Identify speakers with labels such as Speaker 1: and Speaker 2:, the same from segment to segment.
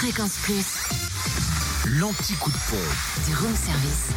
Speaker 1: Fréquence Plus.
Speaker 2: L'anti-coup de pompe.
Speaker 1: Du room service.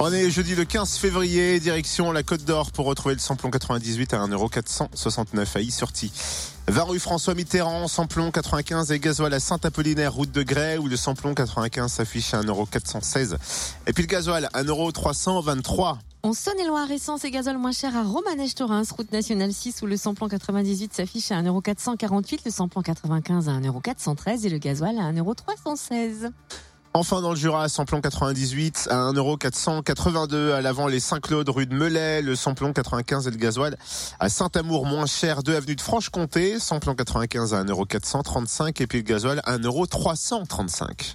Speaker 3: On est jeudi le 15 février, direction la Côte d'Or pour retrouver le samplon 98 à 1,469€ à Issorti. 20 rue François Mitterrand, samplon 95 et gasoil à Saint-Apollinaire, route de Grès, où le samplon 95 s'affiche à 1,416€. Et puis le gasoil, 1,323€.
Speaker 4: En Saône-et-Loire, essence et gazole moins cher à Romanèche-Torins, route nationale 6, où le samplon 98 s'affiche à 1,448€, le samplon 95 à 1,413€ et le gasoil à 1,316€.
Speaker 3: Enfin dans le Jura, samplon 98 à 1,482€ à l'avant les Saint-Claude rue de Melay, le samplon 95 et le gasoil à Saint-Amour moins cher 2 avenue de Franche-Comté, samplon 95 à 1,435€ et puis le gasoil à 1,335€.